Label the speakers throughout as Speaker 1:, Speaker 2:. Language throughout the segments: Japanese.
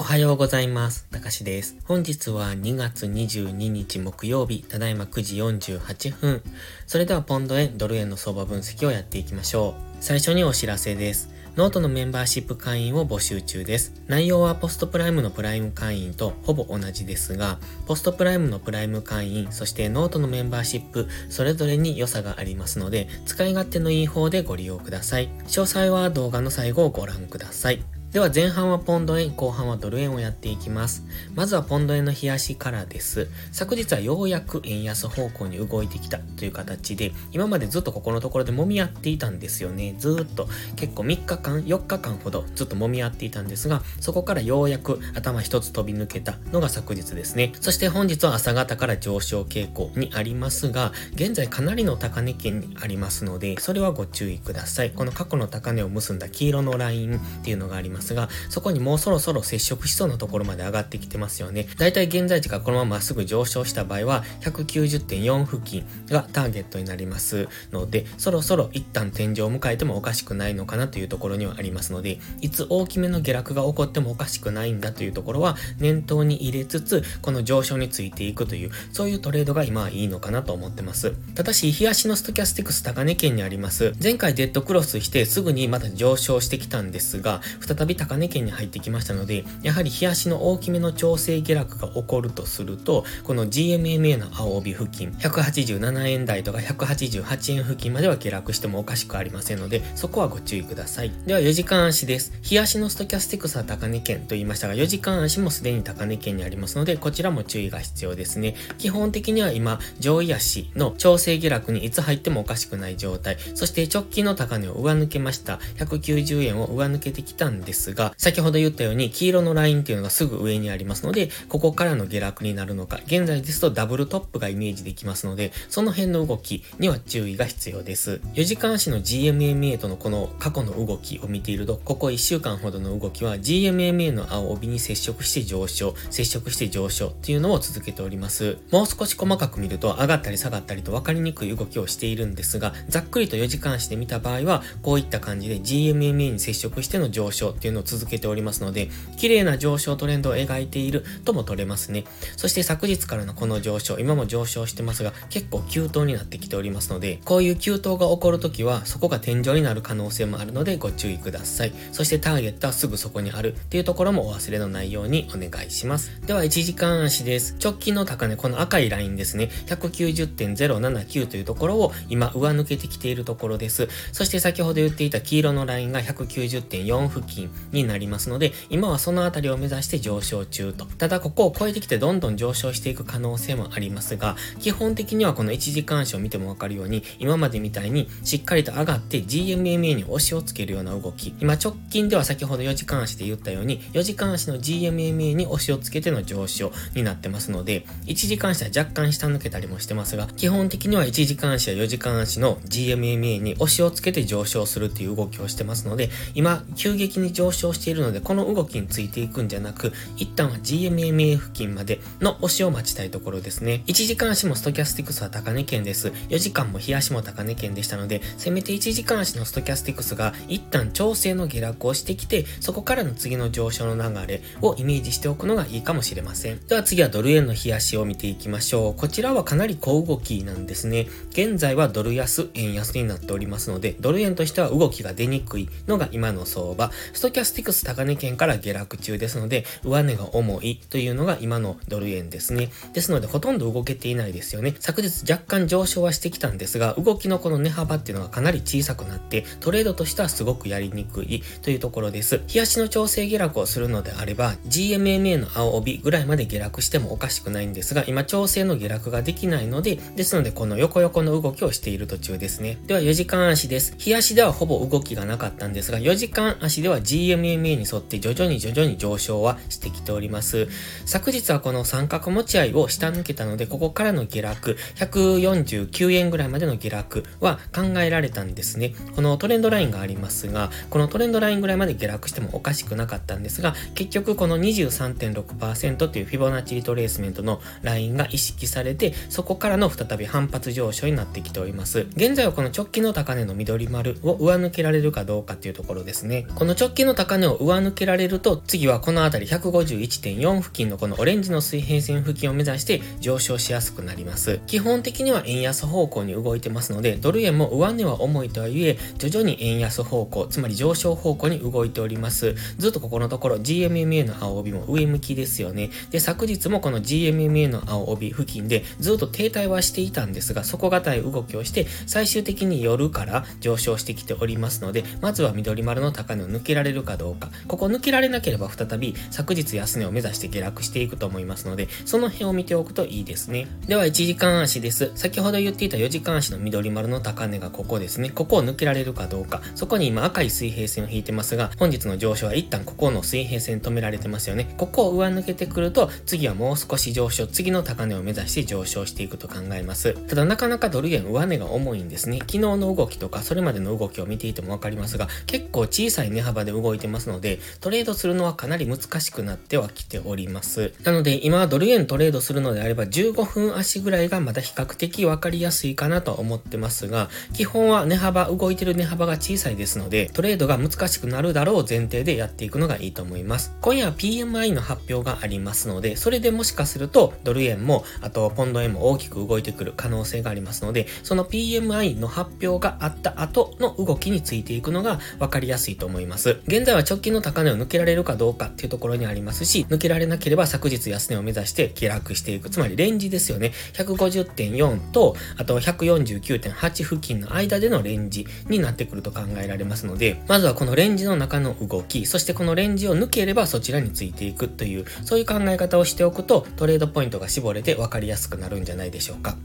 Speaker 1: おはようございます。たかしです。本日は2月22日木曜日、ただいま9時48分。それではポンド円、ドル円の相場分析をやっていきましょう。最初にお知らせです。ノートのメンバーシップ会員を募集中です。内容は PostPrime のプライム会員とほぼ同じですが、 PostPrime のプライム会員、そしてノートのメンバーシップ、それぞれに良さがありますので、使い勝手のいい方でご利用ください。詳細は動画の最後をご覧ください。では前半はポンド円、後半はドル円をやっていきます。まずはポンド円の冷やしからです。昨日はようやく円安方向に動いてきたという形で、今までずっとここのところで揉み合っていたんですよね。ずっと結構3日間、4日間ほどずっと揉み合っていたんですが、そこからようやく頭一つ飛び抜けたのが昨日ですね。そして本日は朝方から上昇傾向にありますが、現在かなりの高値圏にありますので、それはご注意ください。この過去の高値を結んだ黄色のラインっていうのがありますますが、そこにもうそろそろ接触しそうなところまで上がってきてますよね。だいたい現在地がこのまままっすぐ上昇した場合は、190.4付近がターゲットになりますので、そろそろ一旦天井を迎えてもおかしくないのかなというところにはありますので、いつ大きめの下落が起こってもおかしくないんだというところは念頭に入れつつ、この上昇についていくという、そういうトレードが今はいいのかなと思ってます。ただし、日足のストキャスティクス高値圏にあります。前回デッドクロスしてすぐにまた上昇してきたんですが、再び高値圏に入ってきましたので、やはり日足の大きめの調整下落が起こるとすると、この GMMA の青帯付近、187円台とか188円付近までは下落してもおかしくありませんので、そこはご注意ください。では4時間足です。日足のストキャスティクスは高値圏と言いましたが、4時間足もすでに高値圏にありますので、こちらも注意が必要ですね。基本的には今、上位足の調整下落にいつ入ってもおかしくない状態、そして直近の高値を上抜けました。190円を上抜けてきたんですですが、先ほど言ったように黄色のラインっていうのがすぐ上にありますので、ここからの下落になるのか、現在ですとダブルトップがイメージできますので、その辺の動きには注意が必要です。4時間足の GMMA とのこの過去の動きを見ていると、ここ1週間ほどの動きは GMMA の青帯に接触して上昇、接触して上昇っていうのを続けております。もう少し細かく見ると上がったり下がったりと分かりにくい動きをしているんですが、ざっくりと4時間足で見た場合は、こういった感じで GMMA に接触しての上昇っていういうのを続けておりますので、綺麗な上昇トレンドを描いているとも取れますね。そして昨日からのこの上昇、今も上昇してますが、結構急騰になってきておりますので、こういう急騰が起こるときは、そこが天井になる可能性もあるのでご注意ください。そしてターゲットはすぐそこにあるっていうところもお忘れのないようにお願いします。では1時間足です。直近の高値、この赤いラインですね。190.079というところを今上抜けてきているところです。そして先ほど言っていた黄色のラインが190.4付近になりますので、今はそのあたりを目指して上昇中と。ただここを超えてきてどんどん上昇していく可能性もありますが、基本的にはこの1時間足を見てもわかるように、今までみたいにしっかりと上がって GMMA に押しをつけるような動き。今直近では先ほど4時間足で言ったように、4時間足の GMMA に押しをつけての上昇になってますので、1時間足は若干下抜けたりもしてますが、基本的には1時間足や4時間足の GMMA に押しをつけて上昇するっていう動きをしてますので、今、急激に上上昇しているので、この動きについていくんじゃなく、一旦は GMMA 付近までの押しを待ちたいところですね。1時間足もストキャスティクスは高値圏です。4時間も日足も高値圏でしたので、せめて1時間足のストキャスティクスが一旦調整の下落をしてきて、そこからの次の上昇の流れをイメージしておくのがいいかもしれません。では次はドル円の日足を見ていきましょう。こちらはかなり小動きなんですね。現在はドル安、円安になっておりますので、ドル円としては動きが出にくいのが今の相場。ストキャスティクス高値圏から下落中ですので、上値が重いというのが今のドル円ですね。ですので、ほとんど動けていないですよね。昨日若干上昇はしてきたんですが、動きのこの値幅っていうのがかなり小さくなって、トレードとしてはすごくやりにくいというところです。日足の調整下落をするのであれば、GMMA の青帯ぐらいまで下落してもおかしくないんですが、今調整の下落ができないので、ですのでこの横横の動きをしている途中ですね。では4時間足です。日足ではほぼ動きがなかったんですが、4時間足では GMMA DMMA に沿って徐々に徐々に上昇はしてきております。昨日はこの三角持ち合いを下抜けたので、ここからの下落、149円ぐらいまでの下落は考えられたんですね。このトレンドラインがありますが、このトレンドラインぐらいまで下落してもおかしくなかったんですが、結局この23.6%というフィボナッチリトレースメントのラインが意識されて、そこからの再び反発上昇になってきております。現在はこの直近の高値の緑丸を上抜けられるかどうかっていうところですね。この直近の高値を上抜けられると、次はこの辺り151.4付近のこのオレンジの水平線付近を目指して上昇しやすくなります。基本的には円安方向に動いてますので、ドル円も上値は重いとはいえ、徐々に円安方向、つまり上昇方向に動いております。ずっとここのところ GMMA の青帯も上向きですよね。で、昨日もこの GMMA の青帯付近でずっと停滞はしていたんですが、底堅い動きをして、最終的に夜から上昇してきておりますので、まずは緑丸の高値を抜けられるかどうか。ここ抜けられなければ再び昨日安値を目指して下落していくと思いますので、その辺を見ておくといいですね。では1時間足です。先ほど言っていた4時間足の緑丸の高値がここですね。ここを抜けられるかどうか。そこに今赤い水平線を引いてますが、本日の上昇は一旦ここの水平線止められてますよね。ここを上抜けてくると、次はもう少し上昇、次の高値を目指して上昇していくと考えます。ただなかなかドル円上値が重いんですね。昨日の動きとか、それまでの動きを見ていてもわかりますが、結構小さい値幅で動動いてますので、トレードするのはかなり難しくなってはきております。なので、今はドル円トレードするのであれば、15分足ぐらいがまだ比較的わかりやすいかなと思ってますが、基本は値幅、動いてる値幅が小さいですので、トレードが難しくなるだろう前提でやっていくのがいいと思います。今夜は PMI の発表がありますので、それでもしかすると、ドル円も、あとポンド円も大きく動いてくる可能性がありますので、その PMI の発表があった後の動きについていくのが分かりやすいと思います。現在は直近の高値を抜けられるかどうかっていうところにありますし、抜けられなければ昨日安値を目指して下落していく。つまりレンジですよね。150.4と、あと149.8付近の間でのレンジになってくると考えられますので、まずはこのレンジの中の動き、そしてこのレンジを抜ければそちらについていくという、そういう考え方をしておくと、トレードポイントが絞れて分かりやすくなるんじゃないでしょうか。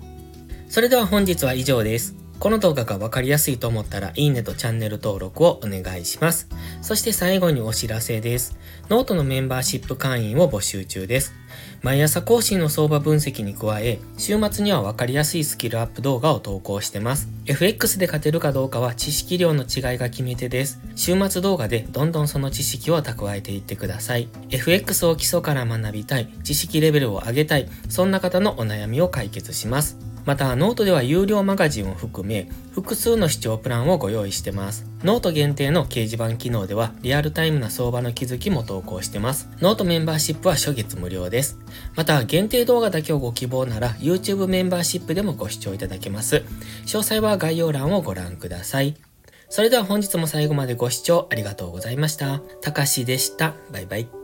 Speaker 1: それでは本日は以上です。この動画がわかりやすいと思ったら、いいねとチャンネル登録をお願いします。そして最後にお知らせです。ノートのメンバーシップ会員を募集中です。毎朝更新の相場分析に加え、週末にはわかりやすいスキルアップ動画を投稿してます。FX で勝てるかどうかは知識量の違いが決め手です。週末動画でどんどんその知識を蓄えていってください。FX を基礎から学びたい、知識レベルを上げたい、そんな方のお悩みを解決します。また、ノートでは有料マガジンを含め、複数の視聴プランをご用意してます。ノート限定の掲示板機能では、リアルタイムな相場の気づきも投稿してます。ノートメンバーシップは初月無料です。また、限定動画だけをご希望なら、YouTube メンバーシップでもご視聴いただけます。詳細は概要欄をご覧ください。それでは本日も最後までご視聴ありがとうございました。たかしでした。バイバイ。